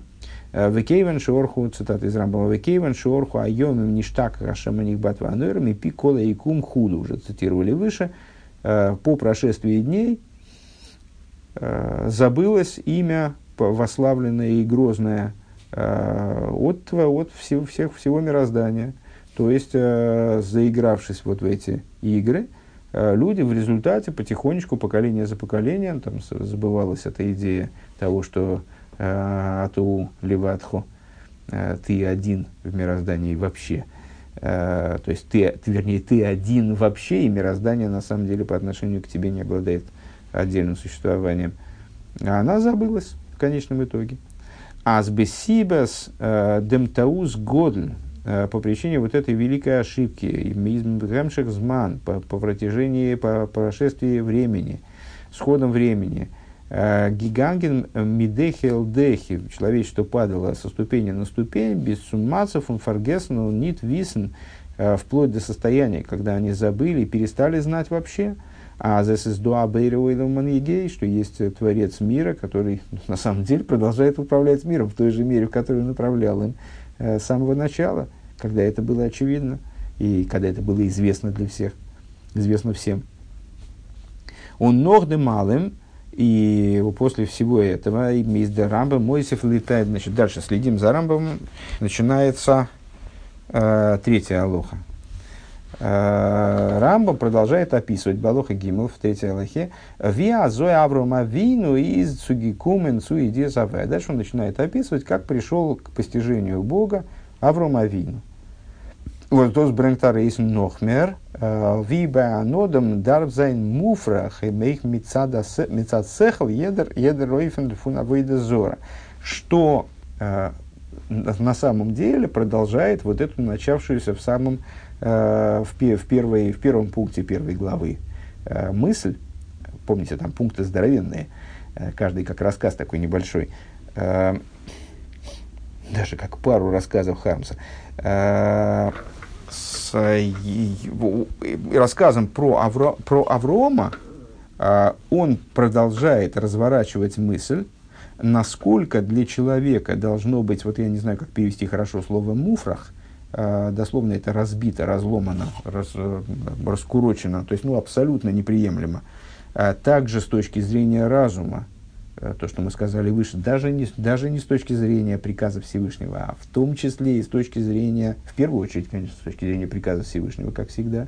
Векейвен шорху, цитата из Рамбова, Векейвен шорху айомим ништак рашаманих батвануэрами пи кола и кум худу, уже цитировали выше, э, по прошествии дней э, забылось имя вославленное и грозное э, от, от всего, всех, всего мироздания. То есть, э, заигравшись вот в эти игры, э, люди в результате потихонечку, поколение за поколением, там забывалась эта идея того, что Ату Леватху, ты один в мироздании вообще. То есть, ты, ты, вернее, ты один вообще, и мироздание на самом деле по отношению к тебе не обладает отдельным существованием. А она забылась конечном итоге. Азбесибас э, демтаус годль э, по причине вот этой великой ошибки, зман, по, по протяжении, по прошествии времени, с ходом времени, э, гиганген мидехел дехи, человечество падало со ступени на ступень, без суммацев, он фаргесен, нит висен, вплоть до состояния, когда они забыли перестали знать вообще – а this is дуа маньегей, что есть Творец мира, который на самом деле продолжает управлять миром в той же мере, в которой направлял им э, с самого начала, когда это было очевидно и когда это было известно для всех, известно всем. Он ногды малым, и после всего этого мистер Рамба Мойсев летает. Значит, дальше следим за Рамбом. Начинается э, третья алоха. Э, Рамбам продолжает описывать Балоха Гимл в третьей Аллахе. Виа зоя Аврома вину из цугикумен цуиди заве. Дальше он начинает описывать, как пришел к постижению Бога Аврома вину. Вот тос брengтар из нохмер, э, ви анодам дарвзайн муфрах, и мейх мицад сехл, едер, едер ройфен фун зора. Что э, на самом деле продолжает вот эту начавшуюся в самом в, в, первой, в первом пункте первой главы э, мысль, помните, там пункты здоровенные, э, каждый как рассказ такой небольшой, даже как пару рассказов Хармса, с рассказом про, Авро, про Аврома, он продолжает разворачивать мысль, насколько для человека должно быть, вот я не знаю, как перевести хорошо слово «муфрах», дословно это разбито, разломано, раз, э, раскурочено, то есть ну, абсолютно неприемлемо. А также с точки зрения разума, э, то, что мы сказали выше, даже не, даже не с точки зрения приказа Всевышнего, а в том числе и с точки зрения, в первую очередь, конечно, с точки зрения приказа Всевышнего, как всегда,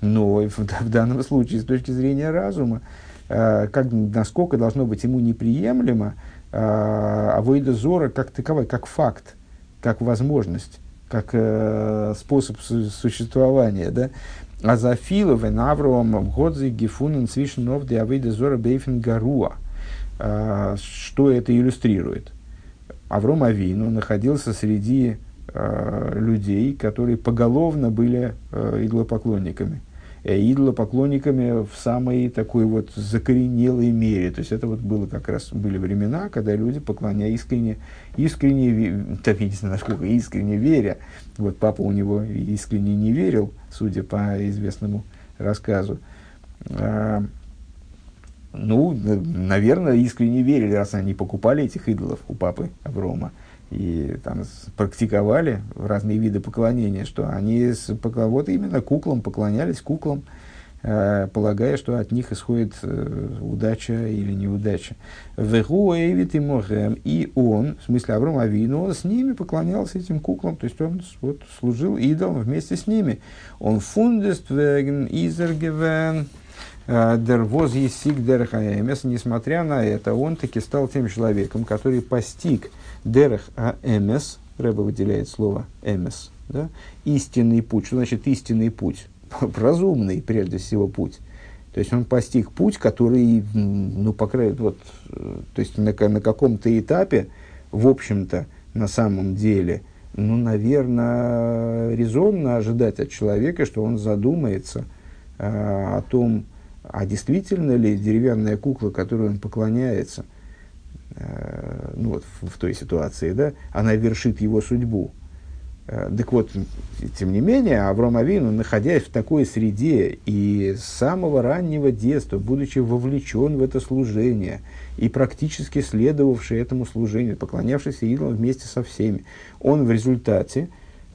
но в, в данном случае с точки зрения разума, э, как, насколько должно быть ему неприемлемо э, авойда зора как таковой, как факт, как возможность как э, способ существования, да, а за Филов и Навровым Годзи Гефунен Свишнов Диавейда Зора Бейфен Гаруа. А, что это иллюстрирует? Авром Авину находился среди э, людей, которые поголовно были э, иглопоклонниками. Э, идолопоклонниками в самой такой вот закоренелой мере. То есть это вот было как раз были времена, когда люди поклоняли искренне, искренне, так я не знаю, насколько искренне веря. Вот папа у него искренне не верил, судя по известному рассказу. А, ну, наверное, искренне верили, раз они покупали этих идолов у папы Аврома. И там практиковали разные виды поклонения, что они с, вот именно куклам поклонялись куклам, э, полагая, что от них исходит э, удача или неудача. Вегуэвит и Мохем, и он, в смысле Авраам Авину, он с ними поклонялся этим куклам, то есть он вот, служил идолом вместе с ними. Он фундест веген изергевен, э, Дервоз Есик Дерхаэмес, несмотря на это, он таки стал тем человеком, который постиг Дерех а эмес, Рэба выделяет слово эмес, да? истинный путь. Что значит истинный путь? Разумный, прежде всего, путь. То есть он постиг путь, который, ну, по крайней вот, то есть на, на каком-то этапе, в общем-то, на самом деле, ну, наверное, резонно ожидать от человека, что он задумается э, о том, а действительно ли деревянная кукла, которой он поклоняется – Э, ну вот в, в той ситуации, да, она вершит его судьбу. Э, так вот, тем не менее, Авраам Авину, находясь в такой среде и с самого раннего детства, будучи вовлечен в это служение и практически следовавший этому служению, поклонявшийся идолам вместе со всеми, он в результате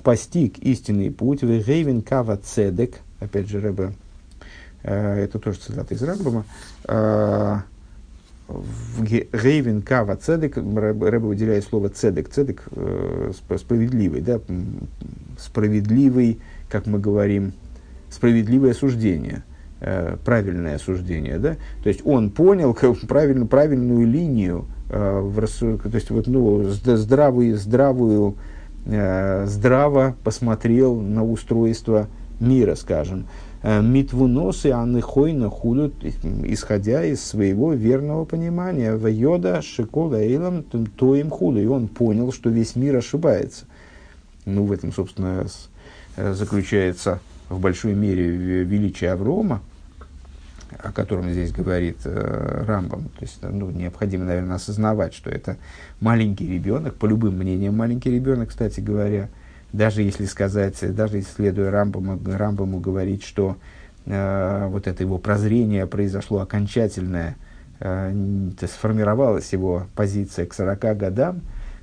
постиг истинный путь, в Кава Цедек, опять же, Рэбе, э, это тоже цитата из Рамбама, в Гейвен Кава Цедек, Рэбе выделяет слово Цедек, Цедек э, справедливый, да, справедливый, как мы говорим, справедливое суждение, э, правильное суждение, да, то есть он понял как, правильно, правильную линию, э, в, то есть вот, ну, здравую, здравую, э, здраво посмотрел на устройство мира, скажем, Э, митвуносы анныхойна хулют, исходя из своего верного понимания. В йода шикола эйлам то им худу. И он понял, что весь мир ошибается. Ну, в этом, собственно, э, заключается в большой мере величие Аврома, о котором здесь говорит э, Рамбам. То есть ну, необходимо, наверное, осознавать, что это маленький ребенок, по любым мнениям маленький ребенок, кстати говоря, даже если сказать, даже если следуя Рамбаму, Рамбаму говорить, что э, вот это его прозрение произошло окончательное, э, сформировалась его позиция к 40 годам,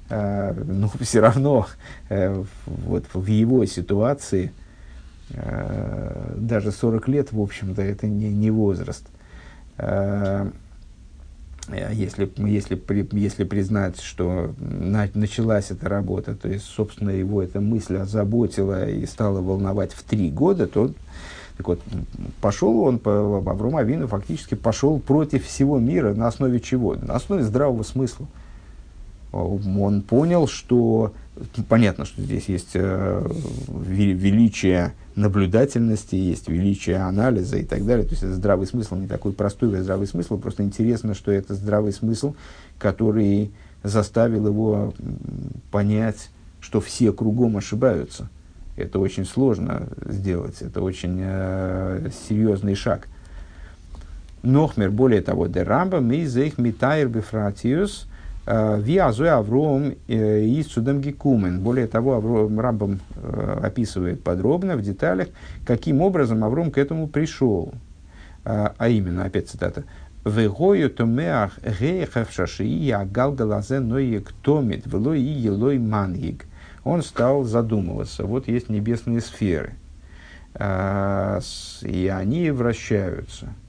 э, но все равно э, вот в его ситуации э, даже 40 лет, в общем-то, это не, не возраст. Э, Э, если, если, если признать, что на, началась эта работа, то есть, собственно, его эта мысль озаботила и стала волновать в три года, то так вот, пошел он, по, Авром Авину фактически пошел против всего мира на основе чего? На основе здравого смысла. Он понял, что понятно, что здесь есть э, величие наблюдательности, есть величие анализа и так далее. То есть это здравый смысл, не такой простой а здравый смысл, просто интересно, что это здравый смысл, который заставил его понять, что все кругом ошибаются. Это очень сложно сделать, это очень э, серьезный шаг. Нохмер, более того, дерамба, ми зейх митайр бифратиус – Виазуй Авром э, и Судам Гекумен. Более того, Авром, Рамбам э, описывает подробно, в деталях, каким образом Авром к этому пришел. А, именно, опять цитата. Вегою томеах гейхав шашии агал галазе ноек томит влой и елой мангиг. Он стал задумываться. Вот есть небесные сферы. И они вращаются –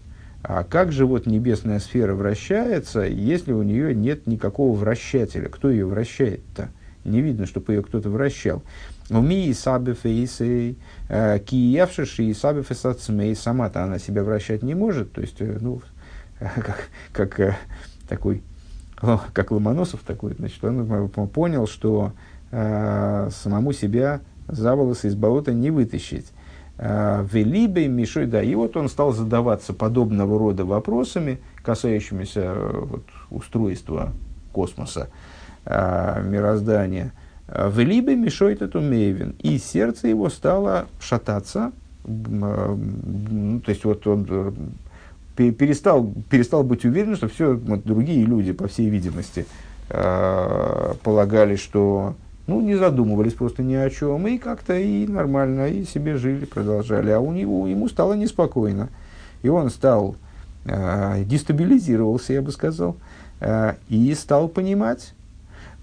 а как же вот небесная сфера вращается, если у нее нет никакого вращателя? Кто ее вращает-то? Не видно, чтобы ее кто-то вращал. Уми и сабе фейсей, э, киевшиши и сабе фесацмей, сама-то она себя вращать не может. То есть, э, ну, как, как э, такой, как Ломоносов такой, значит, он понял, что самому себя за волосы из болота не вытащить. Э, Велибей Мишой, да, и вот он стал задаваться подобного рода вопросами, касающимися э, вот, устройства космоса, э, мироздания. Велибей Мишой Татумейвин, и сердце его стало шататься, ну, то есть вот он перестал, перестал быть уверен, что все вот, другие люди, по всей видимости, полагали, что ну, не задумывались просто ни о чем, и как-то и нормально, и себе жили, продолжали. А у него, ему стало неспокойно. И он стал, э, дестабилизировался, я бы сказал, э, и стал понимать,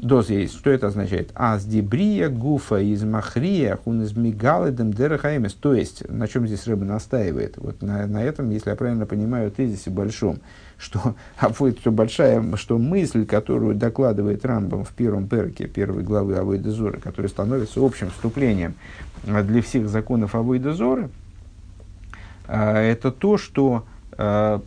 Доз есть. Что это означает? Аз дебрия гуфа из махрия хун из мигаледем. То есть, на чем здесь рыба настаивает? Вот на, на этом, если я правильно понимаю, тезисе большом, что, что большая, что мысль, которую докладывает Рамбам в первом перке первой главы Авойдезора, которая становится общим вступлением для всех законов Авойдезора, а, это то, что а,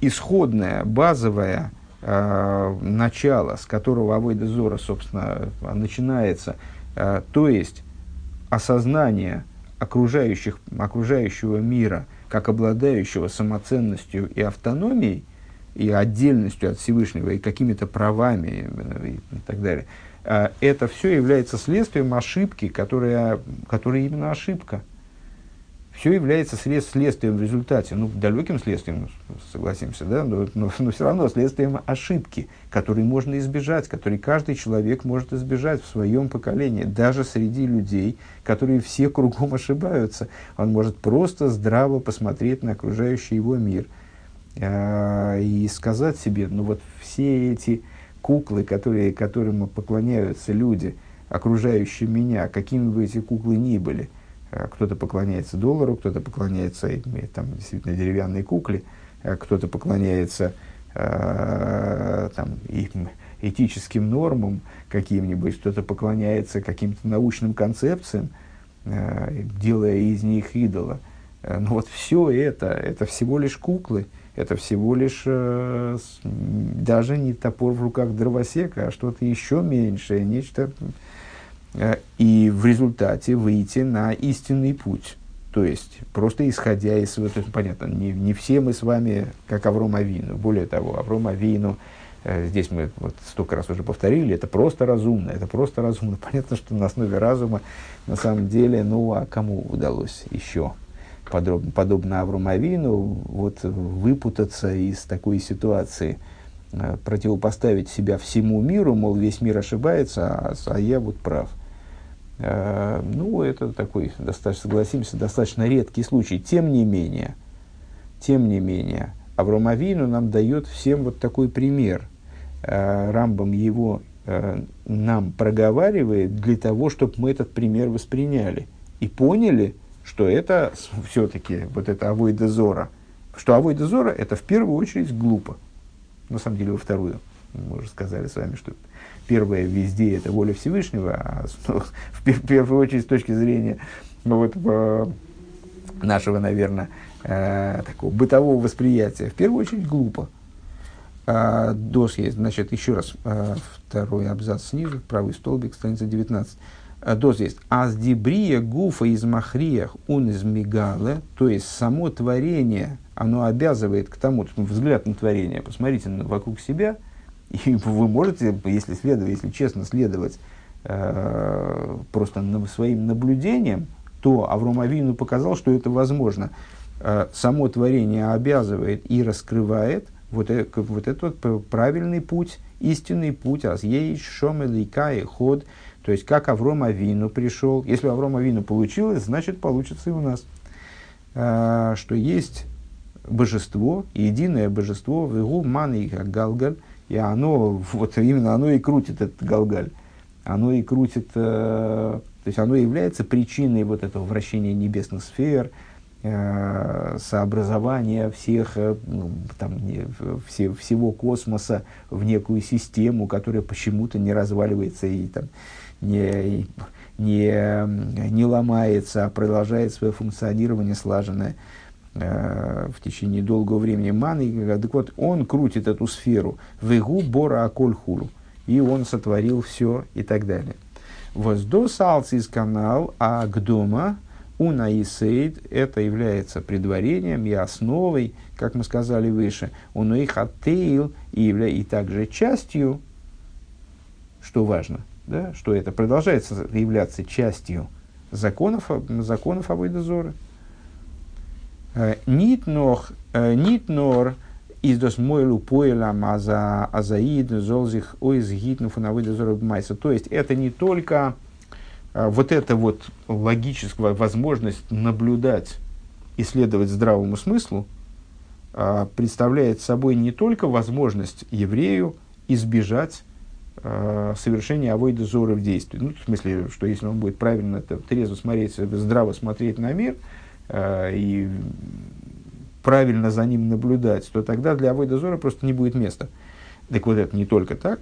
исходная, базовая э, начало, с которого Авойда Зора, собственно, начинается, то есть осознание окружающих, окружающего мира как обладающего самоценностью и автономией, и отдельностью от Всевышнего, и какими-то правами э, и так далее, э, это все является следствием ошибки, которая, которая именно ошибка – все является след, следствием в результате, ну, далеким следствием, согласимся, да, но, но, но все равно следствием ошибки, которые можно избежать, которые каждый человек может избежать в своем поколении, даже среди людей, которые все кругом ошибаются. Он может просто здраво посмотреть на окружающий его мир э, и сказать себе, ну вот все эти куклы, которые, которым поклоняются люди, окружающие меня, какими бы эти куклы ни были – кто-то поклоняется доллару, кто-то поклоняется там, действительно деревянной кукле, э, кто-то поклоняется э, там, этическим нормам каким-нибудь, кто-то поклоняется каким-то научным концепциям, э, делая из них идола. Э, но вот все это, это всего лишь куклы, это всего лишь э, даже не топор в руках дровосека, а что-то еще меньшее, нечто Э, и в результате выйти на истинный путь. То есть, просто исходя из... Вот, понятно, не, не все мы с вами, как Авром Авину. Более того, Авром Авину, э, здесь мы вот столько раз уже повторили, это просто разумно, это просто разумно. Понятно, что на основе разума, на самом деле, ну, а кому удалось еще, подробно, подобно Аврому Авину, вот, выпутаться из такой ситуации, э, противопоставить себя всему миру, мол, весь мир ошибается, а, а я вот прав. Э, ну, это такой, достаточно, согласимся, достаточно редкий случай. Тем не менее, тем не менее, Авромавину нам дает всем вот такой пример. Э, Рамбам его э, нам проговаривает для того, чтобы мы этот пример восприняли и поняли, что это все-таки вот это авойда зора. Что авойда зора это в первую очередь глупо. На самом деле во вторую. Мы уже сказали с вами, что первое везде это воля Всевышнего, а в первую очередь с точки зрения ну, вот, э, нашего, наверное, э, такого бытового восприятия, в первую очередь глупо. А, дос есть, значит, еще раз, э, второй абзац снизу, правый столбик, страница 19. А, дос есть. Аздибрия гуфа из махриях он из мигале, то есть само творение, оно обязывает к тому, взгляд на творение, посмотрите вокруг себя – и вы можете, если следовать, если честно следовать э, просто своим наблюдениям, то Авину показал, что это возможно. Э, само творение обязывает и раскрывает вот, э, вот этот правильный путь, истинный путь, а ей шомеликай ход, то есть как Авром Авину пришел. Если Авром Авину получилось, значит получится и у нас. Э, что есть божество, единое божество, в игу ман и галгаль, и оно, вот именно оно и крутит этот галгаль. Оно и крутит, э, то есть оно является причиной вот этого вращения небесных сфер, э, сообразования всех, э, ну, там, не, все, всего космоса в некую систему, которая почему-то не разваливается и там, не, не, не ломается, а продолжает свое функционирование слаженное. Э, в течение долгого времени маны. Так вот, он крутит эту сферу в игу бора аколь хулу. И он сотворил все и так далее. Воздос алцис канал, а гдома уна исейд, это является предварением и основой, как мы сказали выше, он их оттейл и, явля... и также частью, что важно, да, что это продолжается являться частью законов, законов Абойдозора. Э, э, нит нор из дос мойлу поэлам аза азаид золзих ойз гитну фанавыда майса. То есть это не только э, вот эта вот логическая возможность наблюдать, исследовать здравому смыслу, представляет собой не только возможность еврею избежать э, совершения авойда зоры в действии. Ну, в смысле, что если он будет правильно, это, трезво смотреть, здраво смотреть на мир э, и правильно за ним наблюдать, то тогда для авойда зоры просто не будет места. Так вот, это не только так.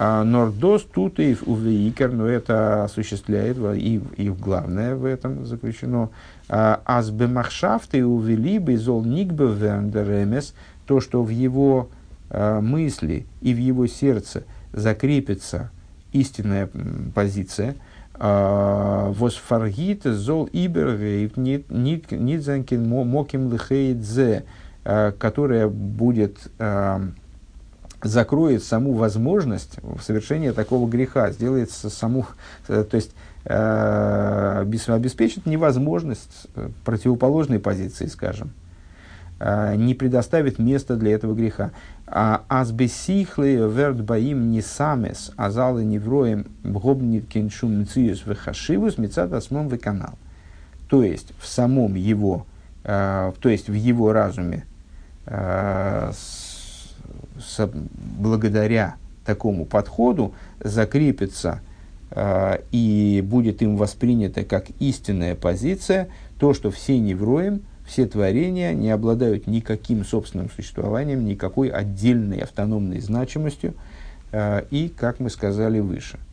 А Нордос тут и увеикер, но это осуществляет, и, и главное в этом заключено. А, Азбемахшафты увели бы зол никбе верндеремес, то, что в его а, мысли и в его сердце закрепится истинная позиция, Восфаргит зол ибергейт нидзанкин моким лихейдзе, которая будет закроет саму возможность совершения такого греха, сделает саму, э, то есть э, обеспечит невозможность э, противоположной позиции, скажем, не предоставит места для этого греха. А азбесихлы верт баим не самес, азалы невроем бгобнит киншум мциюс вехашивус мецат осмом канал. То есть в самом его, э, то есть в его разуме э, благодаря такому подходу закрепится э, и будет им воспринято как истинная позиция то, что все невроем, все творения не обладают никаким собственным существованием, никакой отдельной автономной значимостью, э, и, как мы сказали выше –